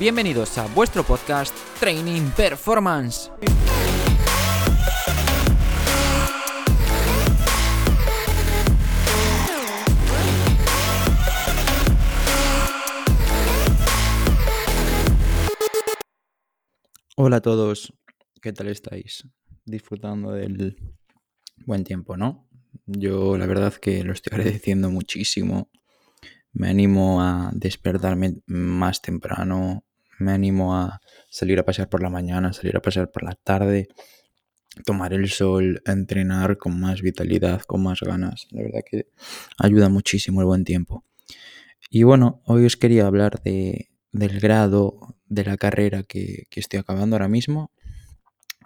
Bienvenidos a vuestro podcast Training Performance. Hola a todos, ¿qué tal estáis? Disfrutando del buen tiempo, ¿no? Yo la verdad que lo estoy agradeciendo muchísimo. Me animo a despertarme más temprano, me animo a salir a pasear por la mañana, salir a pasear por la tarde, tomar el sol, entrenar con más vitalidad, con más ganas. La verdad que ayuda muchísimo el buen tiempo. Y bueno, hoy os quería hablar de, del grado de la carrera que, que estoy acabando ahora mismo.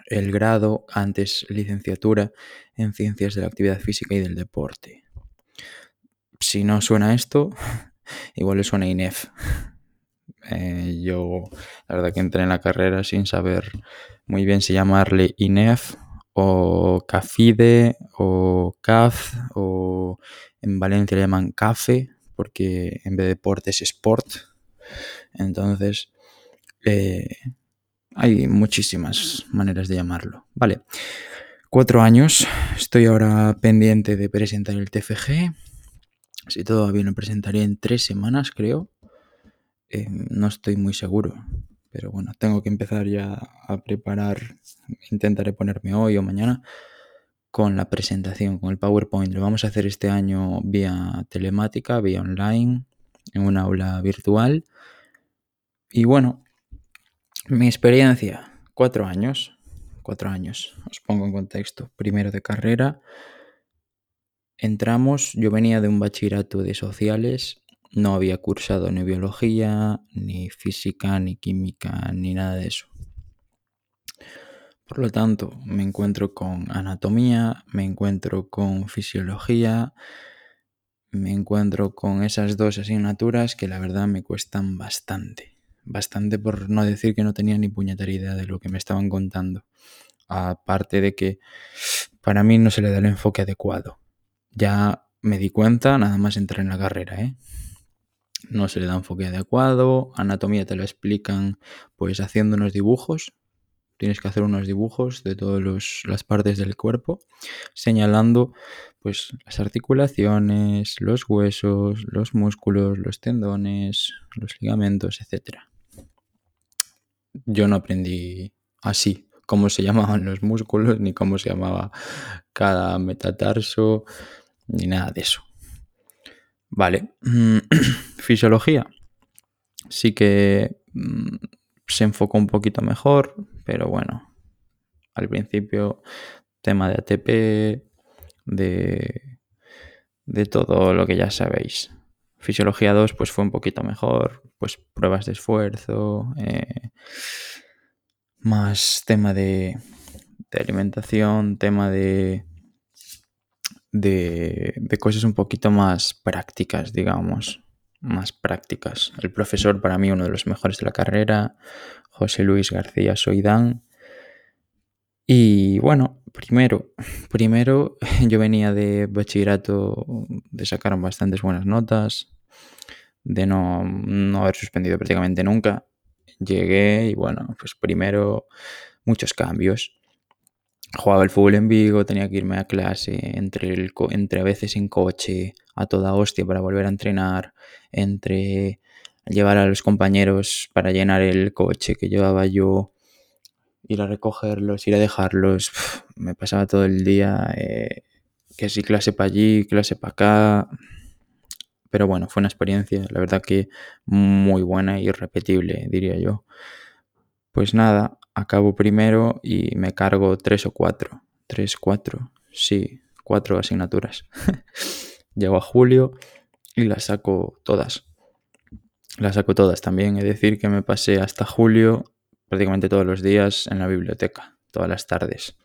El grado, antes licenciatura en Ciencias de la Actividad Física y del Deporte. Si no suena esto, igual le suena INEF. Eh, yo, la verdad que entré en la carrera sin saber muy bien si llamarle INEF o CAFIDE o CAF o en Valencia le llaman CAFE porque en vez de deporte es sport. Entonces, eh, hay muchísimas maneras de llamarlo. Vale, cuatro años. Estoy ahora pendiente de presentar el TFG. Si todo va bien, lo presentaré en tres semanas, creo. Eh, no estoy muy seguro. Pero bueno, tengo que empezar ya a preparar. Intentaré ponerme hoy o mañana con la presentación, con el PowerPoint. Lo vamos a hacer este año vía telemática, vía online, en una aula virtual. Y bueno, mi experiencia, cuatro años. Cuatro años. Os pongo en contexto. Primero de carrera. Entramos, yo venía de un bachillerato de sociales no había cursado ni biología, ni física, ni química, ni nada de eso. Por lo tanto, me encuentro con anatomía, me encuentro con fisiología, me encuentro con esas dos asignaturas que la verdad me cuestan bastante. Bastante por no decir que no tenía ni puñetera idea de lo que me estaban contando. Aparte de que para mí no se le da el enfoque adecuado. Ya me di cuenta nada más entrar en la carrera, ¿eh? No se le da enfoque adecuado, anatomía te lo explican pues haciendo unos dibujos, tienes que hacer unos dibujos de todas las partes del cuerpo, señalando pues las articulaciones, los huesos, los músculos, los tendones, los ligamentos, etc. Yo no aprendí así cómo se llamaban los músculos, ni cómo se llamaba cada metatarso, ni nada de eso. Vale. Mm, fisiología. Sí que mm, se enfocó un poquito mejor, pero bueno. Al principio, tema de ATP, de, de todo lo que ya sabéis. Fisiología 2, pues fue un poquito mejor. Pues pruebas de esfuerzo. Eh, más tema de, de alimentación, tema de de, cosas un poquito más prácticas, digamos, más prácticas. El profesor para mí uno de los mejores de la carrera, José Luis García Soidán. Y bueno, primero, primero yo venía de bachillerato de sacar bastantes buenas notas, de no, no haber suspendido prácticamente nunca. Llegué y bueno, pues primero muchos cambios jugaba el fútbol en Vigo, tenía que irme a clase, entre, el, entre a veces en coche, a toda hostia para volver a entrenar, entre llevar a los compañeros para llenar el coche que llevaba yo, ir a recogerlos, ir a dejarlos, me pasaba todo el día, eh, que si clase para allí, clase para acá, pero bueno, fue una experiencia, la verdad que muy buena y irrepetible, diría yo. Pues nada, acabo primero y me cargo tres o cuatro. Tres, cuatro. Sí, cuatro asignaturas. Llego a julio y las saco todas. Las saco todas también. Es decir, que me pasé hasta julio prácticamente todos los días en la biblioteca, todas las tardes.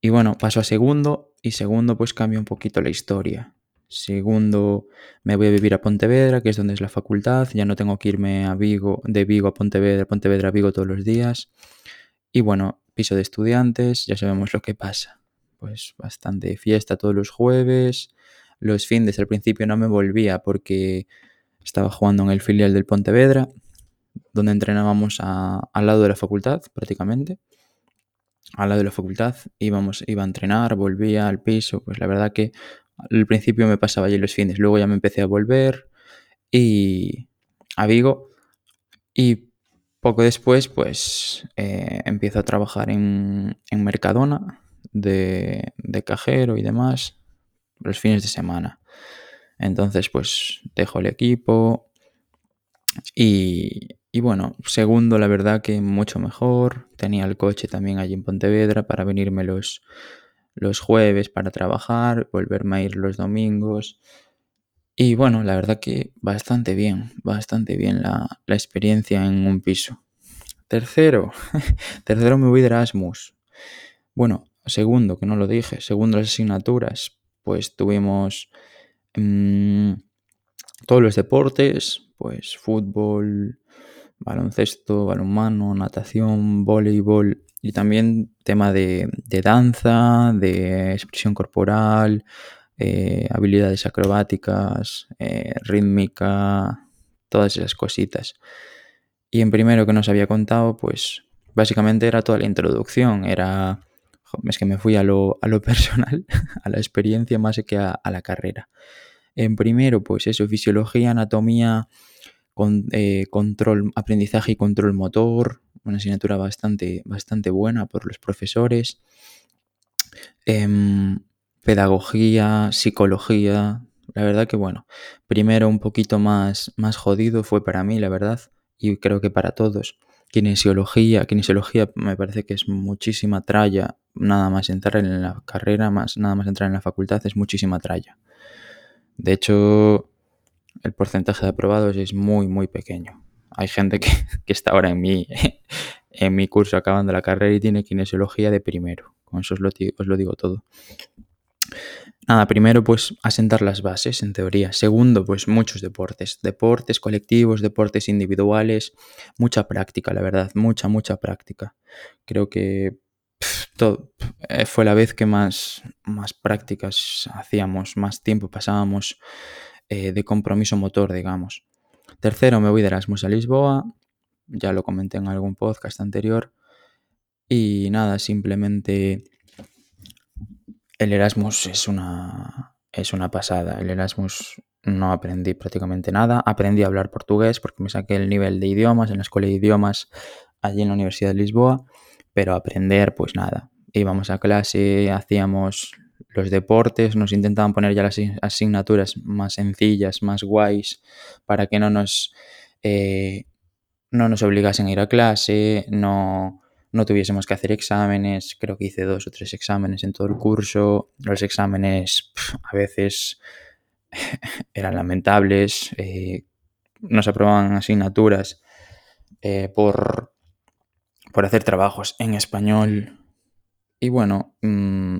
Y bueno, paso a segundo y segundo pues cambia un poquito la historia. Segundo, me voy a vivir a Pontevedra, que es donde es la facultad. Ya no tengo que irme a Vigo, de Vigo a Pontevedra, Pontevedra a Vigo todos los días. Y bueno, piso de estudiantes, ya sabemos lo que pasa. Pues bastante fiesta todos los jueves. Los fines al principio no me volvía porque estaba jugando en el filial del Pontevedra. donde entrenábamos al lado de la facultad, prácticamente. Al lado de la facultad íbamos, iba a entrenar, volvía al piso. Pues la verdad que al principio me pasaba allí los fines, luego ya me empecé a volver y a Vigo y poco después pues eh, empiezo a trabajar en, en Mercadona de, de, cajero y demás los fines de semana. Entonces pues dejo el equipo y, y bueno, segundo la verdad que mucho mejor. Tenía el coche también allí en Pontevedra para venirme los, los jueves para trabajar, volverme a ir los domingos. Y bueno, la verdad que bastante bien, bastante bien la, experiencia en un piso. Tercero, tercero me voy de Erasmus. Bueno, segundo, que no lo dije, segundo las asignaturas, pues tuvimos mmm, todos los deportes, pues fútbol, baloncesto, balonmano, natación, voleibol y también tema de, de danza, de expresión corporal, eh, habilidades acrobáticas, eh, rítmica, todas esas cositas. Y en primero que nos había contado, pues básicamente era toda la introducción, era... Es que me fui a lo, a lo personal, a la experiencia más que a, a la carrera. En primero, pues eso, fisiología, anatomía, con, eh, control, aprendizaje y control motor, una asignatura bastante, bastante buena por los profesores. Eh, pedagogía, psicología. La verdad que bueno, primero un poquito más, más jodido fue para mí, la verdad, y creo que para todos. Kinesiología, kinesiología me parece que es muchísima tralla, nada más entrar en la carrera, más nada más entrar en la facultad es muchísima tralla. De hecho, el porcentaje de aprobados es muy, muy pequeño. Hay gente que, que está ahora en mi, en mi curso acabando la carrera y tiene kinesiología de primero. Con eso os lo, digo todo. Nada, primero pues asentar las bases en teoría. Segundo, pues muchos deportes. Deportes colectivos, deportes individuales. Mucha práctica, la verdad. Mucha, mucha práctica. Creo que eh, fue la vez que más, más prácticas hacíamos, más tiempo pasábamos eh, de compromiso motor, digamos. Tercero, me voy de Erasmus a Lisboa. Ya lo comenté en algún podcast anterior. Y nada, simplemente el Erasmus es una, es una pasada. El Erasmus no aprendí prácticamente nada. Aprendí a hablar portugués porque me saqué el nivel de idiomas en la escuela de idiomas allí en la Universidad de Lisboa. Pero aprender, pues nada. Íbamos a clase, hacíamos los deportes, nos intentaban poner ya las asignaturas más sencillas, más guays, para que no nos, eh, no nos obligasen a ir a clase, no, no tuviésemos que hacer exámenes, creo que hice dos o tres exámenes en todo el curso, los exámenes a veces eran lamentables, eh, nos aprobaban asignaturas eh, por, por hacer trabajos en español. Y bueno, mmm,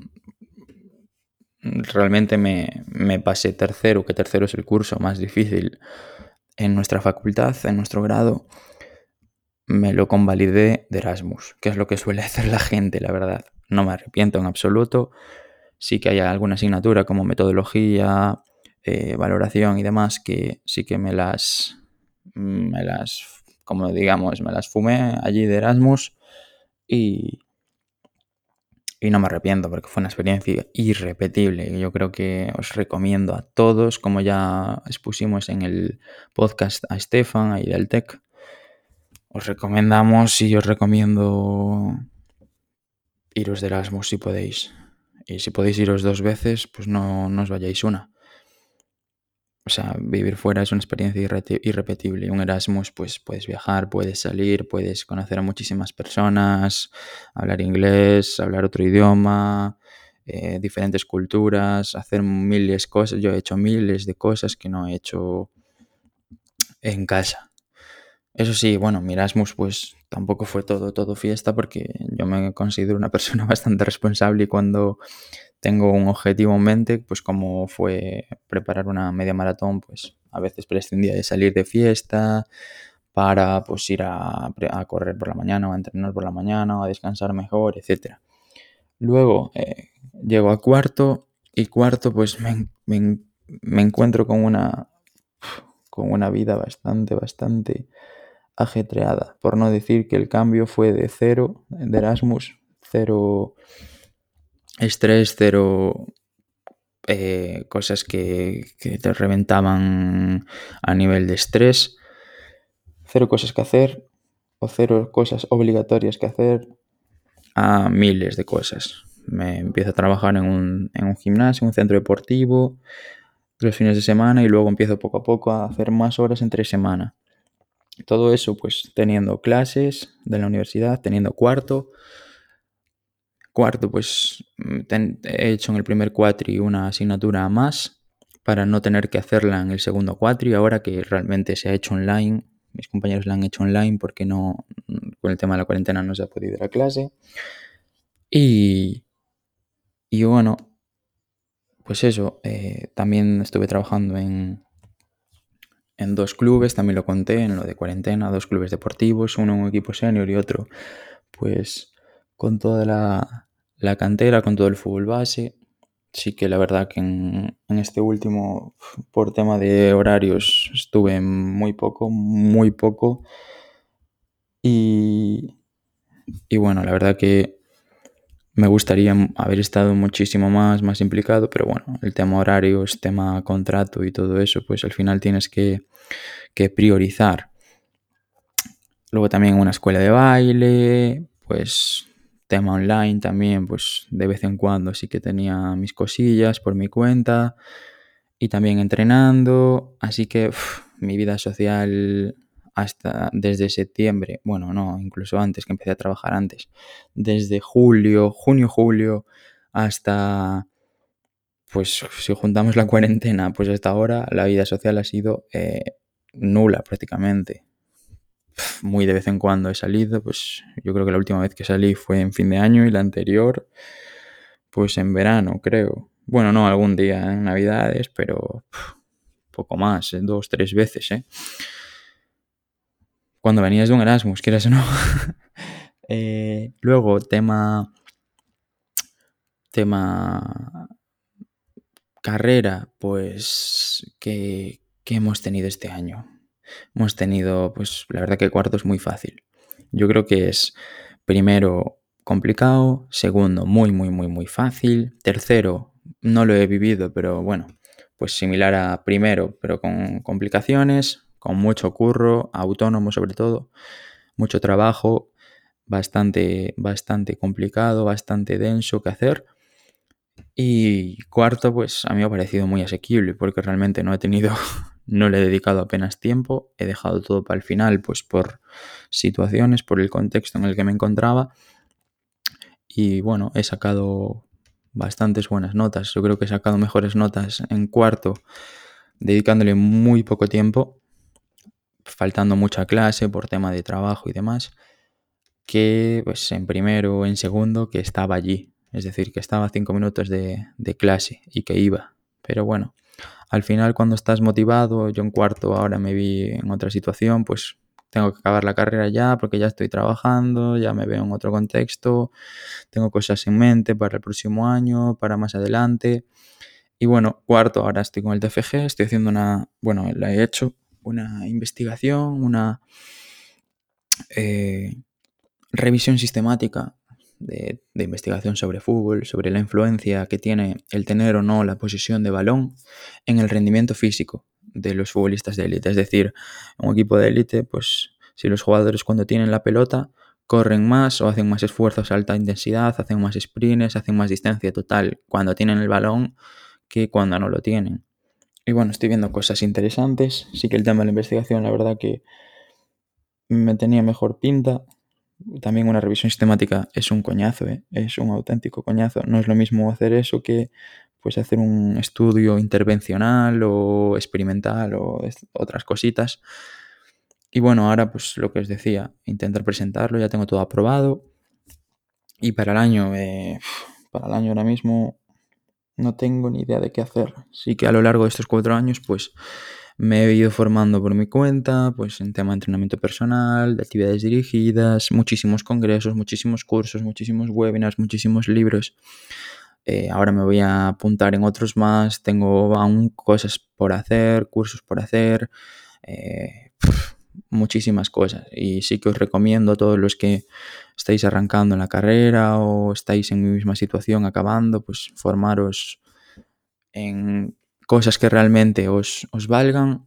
realmente me, me pasé tercero, que tercero es el curso más difícil en nuestra facultad, en nuestro grado me lo convalidé de Erasmus, que es lo que suele hacer la gente, la verdad. No me arrepiento en absoluto. Sí que hay alguna asignatura como metodología, eh, valoración y demás que sí que me las, me las, como digamos, me las fumé allí de Erasmus y, y no me arrepiento porque fue una experiencia irrepetible. Yo creo que os recomiendo a todos, como ya expusimos en el podcast a Estefan, y del TEC, os recomendamos y os recomiendo iros de Erasmus si podéis. Y si podéis iros dos veces, pues no, no os vayáis una. O sea, vivir fuera es una experiencia irrepetible. Un Erasmus, pues puedes viajar, puedes salir, puedes conocer a muchísimas personas, hablar inglés, hablar otro idioma, eh, diferentes culturas, hacer miles de cosas. Yo he hecho miles de cosas que no he hecho en casa. Eso sí, bueno, mi Erasmus pues tampoco fue todo, todo fiesta porque yo me considero una persona bastante responsable y cuando tengo un objetivo en mente, pues como fue preparar una media maratón, pues a veces prescindía de salir de fiesta para pues ir a, a correr por la mañana o a entrenar por la mañana o a descansar mejor, etc. Luego eh, llego a cuarto y cuarto pues me, me, me encuentro con una, con una vida bastante, bastante ajetreada, por no decir que el cambio fue de cero, de Erasmus, cero estrés, cero eh, cosas que, te reventaban a nivel de estrés, cero cosas que hacer o cero cosas obligatorias que hacer a miles de cosas. Me empiezo a trabajar en un, en un gimnasio, en un centro deportivo, los fines de semana y luego empiezo poco a poco a hacer más horas entre semana. Todo eso pues teniendo clases de la universidad, teniendo cuarto. Cuarto pues ten, he hecho en el primer cuatri una asignatura más para no tener que hacerla en el segundo cuatri, ahora que realmente se ha hecho online. Mis compañeros la han hecho online porque no, con el tema de la cuarentena no se ha podido ir a clase. Y, y bueno, pues eso, eh, también estuve trabajando en, en dos clubes, también lo conté en lo de cuarentena, dos clubes deportivos, uno en un equipo senior y otro pues con toda la, la cantera, con todo el fútbol base. Sí que la verdad que en, este último, por tema de horarios, estuve muy poco, muy poco. Y, y bueno, la verdad que me gustaría haber estado muchísimo más, más implicado, pero bueno, el tema horarios, tema contrato y todo eso, pues al final tienes que, que priorizar. Luego también una escuela de baile, pues tema online también, pues de vez en cuando sí que tenía mis cosillas por mi cuenta y también entrenando, así que mi vida social hasta desde septiembre, bueno, no, incluso antes, que empecé a trabajar antes, desde julio, junio, julio, hasta, pues si juntamos la cuarentena, pues hasta ahora la vida social ha sido eh, nula prácticamente. Muy de vez en cuando he salido, pues yo creo que la última vez que salí fue en fin de año y la anterior, pues en verano, creo. Bueno, no, algún día en Navidades, pero poco más, dos, tres veces, ¿eh? cuando venías de un Erasmus, quieras o no. eh, luego, tema. Tema. Carrera, pues. que hemos tenido este año? Hemos tenido, pues, la verdad que cuarto es muy fácil. Yo creo que es, primero, complicado. Segundo, muy, muy, muy, muy fácil. Tercero, no lo he vivido, pero bueno, pues similar a primero, pero con complicaciones con mucho curro, autónomo sobre todo, mucho trabajo, bastante, bastante complicado, bastante denso que hacer. Y cuarto, pues a mí me ha parecido muy asequible porque realmente no he tenido, no le he dedicado apenas tiempo, he dejado todo para el final, pues por situaciones, por el contexto en el que me encontraba. Y bueno, he sacado bastantes buenas notas. Yo creo que he sacado mejores notas en cuarto, dedicándole muy poco tiempo faltando mucha clase por tema de trabajo y demás, que pues en primero o en segundo que estaba allí, es decir, que estaba cinco minutos de, de clase y que iba. Pero bueno, al final cuando estás motivado, yo en cuarto ahora me vi en otra situación, pues tengo que acabar la carrera ya porque ya estoy trabajando, ya me veo en otro contexto, tengo cosas en mente para el próximo año, para más adelante. Y bueno, cuarto, ahora estoy con el TFG, estoy haciendo una, bueno, la he hecho, una investigación, una eh, revisión sistemática de, investigación sobre fútbol, sobre la influencia que tiene el tener o no la posición de balón en el rendimiento físico de los futbolistas de élite. Es decir, un equipo de élite, pues si los jugadores cuando tienen la pelota corren más o hacen más esfuerzos a alta intensidad, hacen más sprints, hacen más distancia total cuando tienen el balón que cuando no lo tienen. Y bueno, estoy viendo cosas interesantes. Sí que el tema de la investigación, la verdad que me tenía mejor pinta. También una revisión sistemática es un coñazo, ¿eh? es un auténtico coñazo. No es lo mismo hacer eso que pues hacer un estudio intervencional o experimental o otras cositas. Y bueno, ahora pues lo que os decía, intentar presentarlo, ya tengo todo aprobado. Y para el año, eh, para el año ahora mismo no tengo ni idea de qué hacer. Sí que a lo largo de estos cuatro años, pues me he ido formando por mi cuenta, pues en tema de entrenamiento personal, de actividades dirigidas, muchísimos congresos, muchísimos cursos, muchísimos webinars, muchísimos libros. Eh, ahora me voy a apuntar en otros más, tengo aún cosas por hacer, cursos por hacer, eh, muchísimas cosas. Y sí que os recomiendo a todos los que estáis arrancando en la carrera o estáis en mi misma situación acabando, pues formaros en cosas que realmente os, os valgan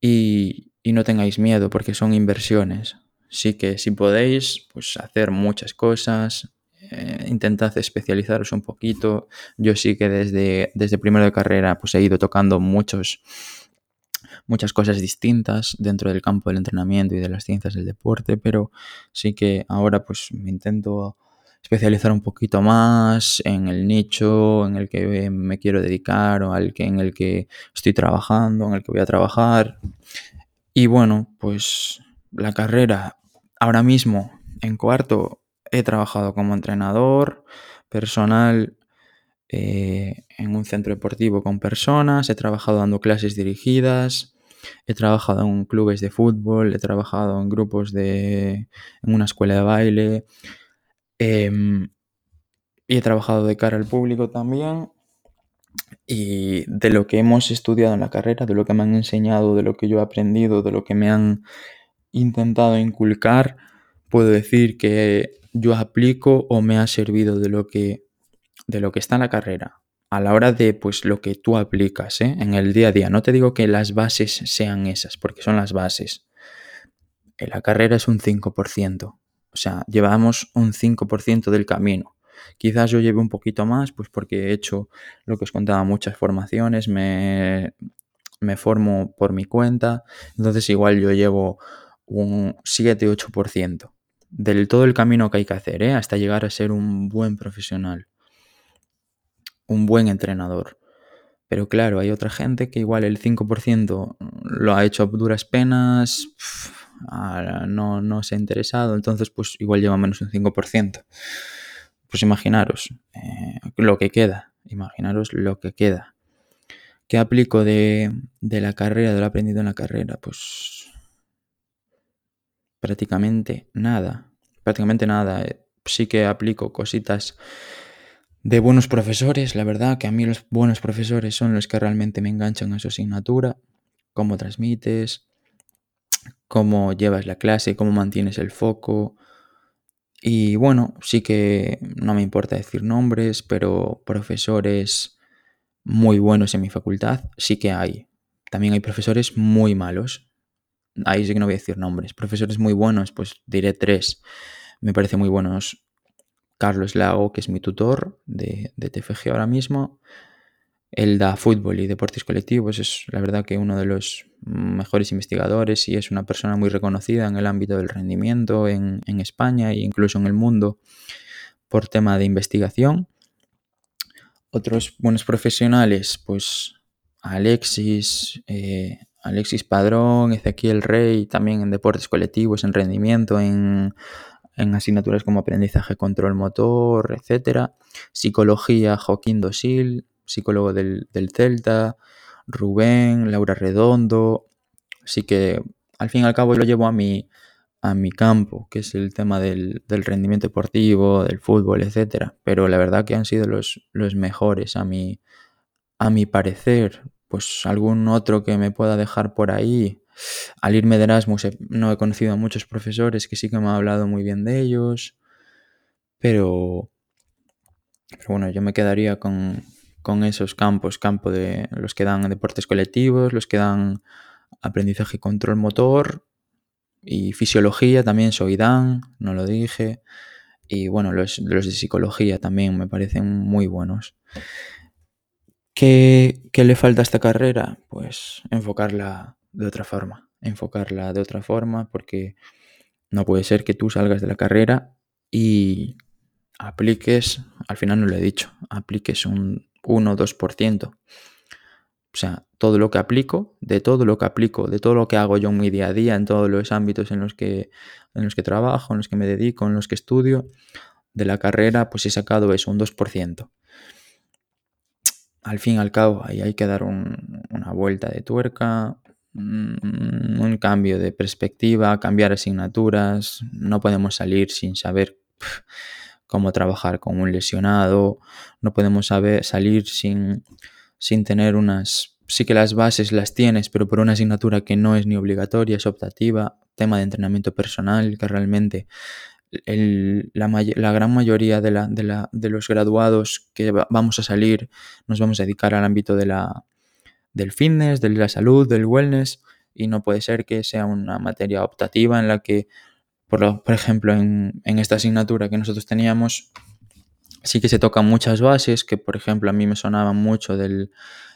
y, y no tengáis miedo porque son inversiones. Sí que si podéis, pues hacer muchas cosas, eh, intentad especializaros un poquito. Yo sí que desde, desde primero de carrera pues he ido tocando muchos, muchas cosas distintas dentro del campo del entrenamiento y de las ciencias del deporte, pero sí que ahora pues me intento especializar un poquito más en el nicho en el que me quiero dedicar o al que, en el que estoy trabajando, en el que voy a trabajar. Y bueno, pues la carrera ahora mismo en cuarto he trabajado como entrenador personal eh, en un centro deportivo con personas, he trabajado dando clases dirigidas, he trabajado en clubes de fútbol, he trabajado en grupos de... en una escuela de baile em, y he trabajado de cara al público también. Y de lo que hemos estudiado en la carrera, de lo que me han enseñado, de lo que yo he aprendido, de lo que me han intentado inculcar, puedo decir que yo aplico o me ha servido de lo que, de lo que está en la carrera a la hora de pues lo que tú aplicas ¿eh? en el día a día. No te digo que las bases sean esas, porque son las bases. En la carrera es un 5%. O sea, llevamos un 5% del camino. Quizás yo lleve un poquito más, pues porque he hecho lo que os contaba, muchas formaciones, me, me formo por mi cuenta, entonces igual yo llevo un 7-8% del todo el camino que hay que hacer, ¿eh? hasta llegar a ser un buen profesional, un buen entrenador. Pero claro, hay otra gente que igual el 5% lo ha hecho a duras penas, no, no se ha interesado, entonces pues igual lleva menos un 5%. Pues imaginaros eh, lo que queda, imaginaros lo que queda. ¿Qué aplico de, de la carrera, de lo aprendido en la carrera? Pues prácticamente nada. Prácticamente nada. Sí que aplico cositas de buenos profesores, la verdad que a mí los buenos profesores son los que realmente me enganchan a su asignatura, cómo transmites, cómo llevas la clase, cómo mantienes el foco. Y bueno, sí que no me importa decir nombres, pero profesores muy buenos en mi facultad sí que hay. También hay profesores muy malos, ahí sí que no voy a decir nombres. Profesores muy buenos, pues diré tres. Me parece muy buenos Carlos Lago, que es mi tutor de, de TFG ahora mismo. Él da fútbol y deportes colectivos, es la verdad que uno de los mejores investigadores y es una persona muy reconocida en el ámbito del rendimiento en, en España e incluso en el mundo por tema de investigación. Otros buenos profesionales, pues Alexis, eh, Alexis Padrón, Ezequiel Rey, también en deportes colectivos, en rendimiento, en, asignaturas como aprendizaje, control motor, etc. Psicología, Joaquín Dosil, psicólogo del, Celta, Rubén, Laura Redondo. Así que al fin y al cabo lo llevo a mi, a mi campo, que es el tema del, rendimiento deportivo, del fútbol, etc. Pero la verdad que han sido los, los mejores a mi, a mi parecer pues algún otro que me pueda dejar por ahí. Al irme de Erasmus no he conocido a muchos profesores que sí que me han hablado muy bien de ellos, pero, pero bueno, yo me quedaría con, con esos campos, campo de los que dan deportes colectivos, los que dan aprendizaje y control motor y fisiología también soy Dan, no lo dije, y bueno, los, los de psicología también me parecen muy buenos. ¿Qué, le falta a esta carrera? Pues enfocarla de otra forma, enfocarla de otra forma porque no puede ser que tú salgas de la carrera y apliques, al final no lo he dicho, apliques un 1 o 2%. O sea, todo lo que aplico, de todo lo que aplico, de todo lo que hago yo en mi día a día, en todos los ámbitos en los que, en los que trabajo, en los que me dedico, en los que estudio, de la carrera, pues he sacado eso, un 2% al fin y al cabo ahí hay que dar una vuelta de tuerca, mm, un cambio de perspectiva, cambiar asignaturas, no podemos salir sin saber cómo trabajar con un lesionado, no podemos saber, salir sin, sin tener unas sí que las bases las tienes, pero por una asignatura que no es ni obligatoria, es optativa, tema de entrenamiento personal, que realmente la, gran mayoría de, la, de, los graduados que vamos a salir nos vamos a dedicar al ámbito de la, del fitness, de la salud, del wellness, y no puede ser que sea una materia optativa en la que, por, ejemplo, en, esta asignatura que nosotros teníamos, sí que se tocan muchas bases, que por ejemplo a mí me sonaban mucho del,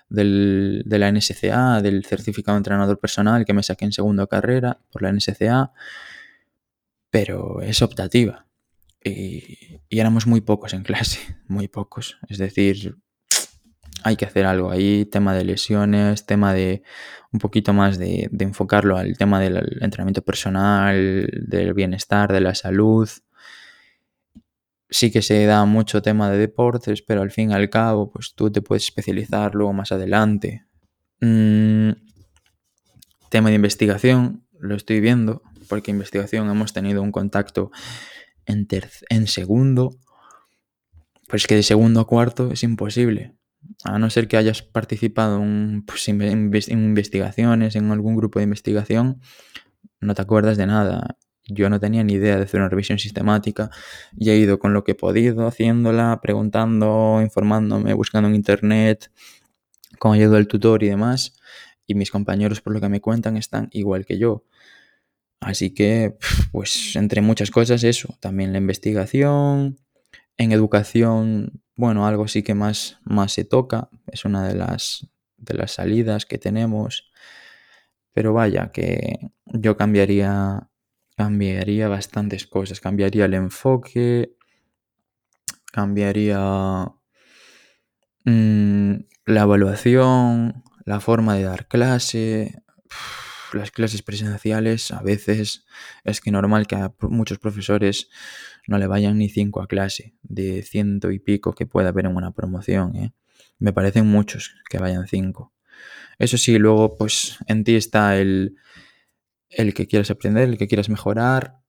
de la NSCA, del certificado de entrenador personal que me saqué en segunda carrera por la NSCA, pero es optativa. Y, éramos muy pocos en clase, muy pocos. Es decir, hay que hacer algo ahí, tema de lesiones, tema de un poquito más de, enfocarlo al tema del entrenamiento personal, del bienestar, de la salud. Sí que se da mucho tema de deportes, pero al fin y al cabo, pues tú te puedes especializar luego más adelante. Mm, tema de investigación, lo estoy viendo, porque investigación hemos tenido un contacto en, en segundo, pues que de segundo a cuarto es imposible a no ser que hayas participado en, pues, investigaciones, en algún grupo de investigación, no te acuerdas de nada. Yo no tenía ni idea de hacer una revisión sistemática y he ido con lo que he podido, haciéndola, preguntando, informándome, buscando en internet, con ayuda del tutor y demás. Y mis compañeros, por lo que me cuentan, están igual que yo. Así que, pues, entre muchas cosas, eso. También la investigación. En educación, bueno, algo sí que más, más se toca, es una de las, de las salidas que tenemos, pero vaya, que yo cambiaría, cambiaría bastantes cosas, cambiaría el enfoque, cambiaría mm, la evaluación, la forma de dar clase, las clases presenciales a veces es que normal que a muchos profesores no le vayan ni cinco a clase de ciento y pico que pueda haber en una promoción. ¿eh? Me parecen muchos que vayan cinco. Eso sí, luego pues en ti está el, el que quieras aprender, el que quieras mejorar,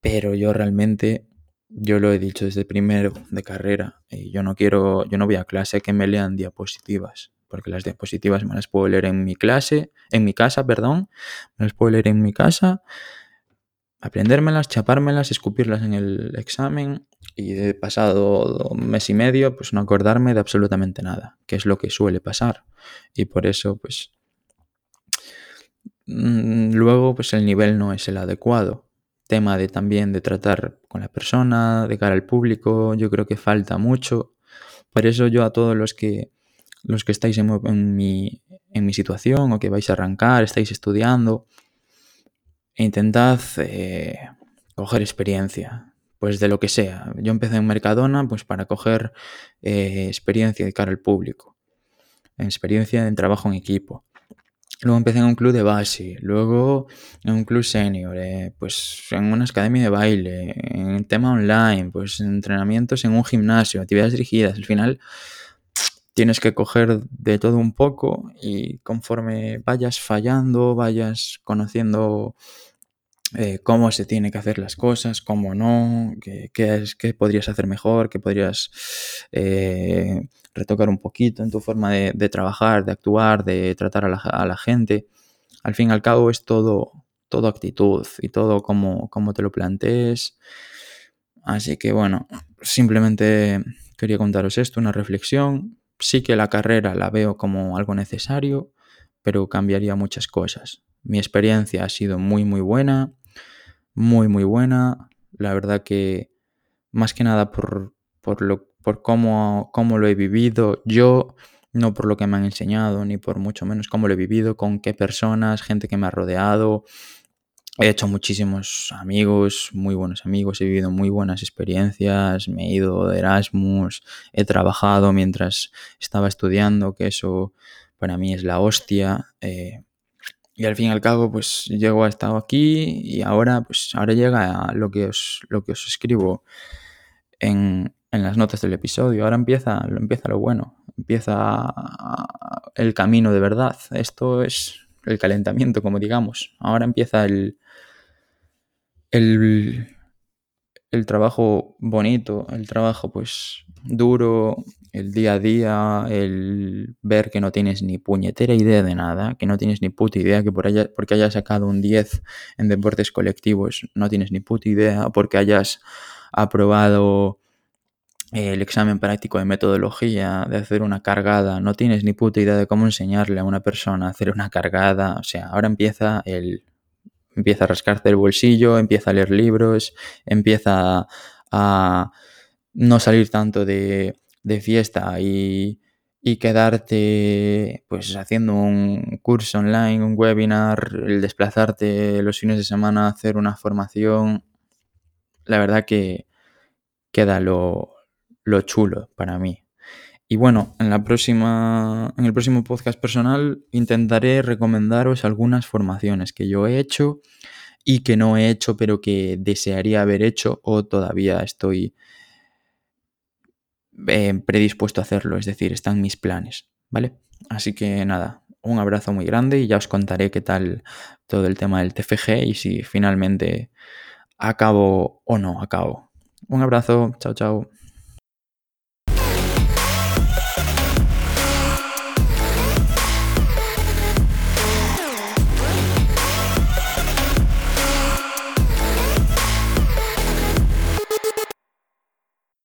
pero yo realmente, yo lo he dicho desde primero de carrera, yo no quiero, yo no voy a clase que me lean diapositivas porque las diapositivas me las puedo leer en mi clase, en mi casa, perdón, me las puedo leer en mi casa, aprendérmelas, chapármelas, escupirlas en el examen y de pasado mes y medio, pues no acordarme de absolutamente nada, que es lo que suele pasar. Y por eso, pues, mm, luego, pues el nivel no es el adecuado. Tema de también de tratar con la persona, de cara al público, yo creo que falta mucho. Por eso yo a todos los que los que estáis en, mi, en mi situación o que vais a arrancar, estáis estudiando, intentad eh, coger experiencia, pues de lo que sea. Yo empecé en Mercadona pues para coger eh, experiencia de cara al público, experiencia en trabajo en equipo. Luego empecé en un club de base, luego en un club senior, eh, pues en una academia de baile, en tema online, pues entrenamientos en un gimnasio, actividades dirigidas. Al final tienes que coger de todo un poco y conforme vayas fallando, vayas conociendo eh, cómo se tiene que hacer las cosas, cómo no, qué, es, qué podrías hacer mejor, qué podrías eh, retocar un poquito en tu forma de, trabajar, de actuar, de tratar a la, gente. Al fin y al cabo es todo, todo actitud y todo como, como te lo plantees. Así que bueno, simplemente quería contaros esto, una reflexión sí que la carrera la veo como algo necesario, pero cambiaría muchas cosas. Mi experiencia ha sido muy, muy buena, muy, muy buena. La verdad que más que nada por, por, lo, por cómo, cómo lo he vivido yo, no por lo que me han enseñado, ni por mucho menos cómo lo he vivido, con qué personas, gente que me ha rodeado, He hecho muchísimos amigos, muy buenos amigos, he vivido muy buenas experiencias, me he ido de Erasmus, he trabajado mientras estaba estudiando, que eso para mí es la hostia. Eh, y al fin y al cabo, pues llego a estado aquí y ahora, pues ahora llega lo que os, lo que os escribo en, en las notas del episodio. Ahora empieza, empieza lo bueno, empieza el camino de verdad. Esto es el calentamiento, como digamos. Ahora empieza el, el, el trabajo bonito, el trabajo pues duro, el día a día, el ver que no tienes ni puñetera idea de nada, que no tienes ni puta idea, que por haya, porque hayas sacado un 10 en deportes colectivos no tienes ni puta idea, porque hayas aprobado el examen práctico de metodología, de hacer una cargada, no tienes ni puta idea de cómo enseñarle a una persona a hacer una cargada, o sea, ahora empieza el empieza a rascarte el bolsillo, empieza a leer libros, empieza a no salir tanto de, de fiesta y, y, quedarte pues haciendo un curso online, un webinar, el desplazarte los fines de semana a hacer una formación, la verdad que queda lo, lo chulo para mí. Y bueno, en la próxima. En el próximo podcast personal intentaré recomendaros algunas formaciones que yo he hecho y que no he hecho, pero que desearía haber hecho o todavía estoy eh, predispuesto a hacerlo. Es decir, están mis planes. ¿Vale? Así que nada, un abrazo muy grande y ya os contaré qué tal todo el tema del TFG y si finalmente acabo o no acabo. Un abrazo, chao, chao.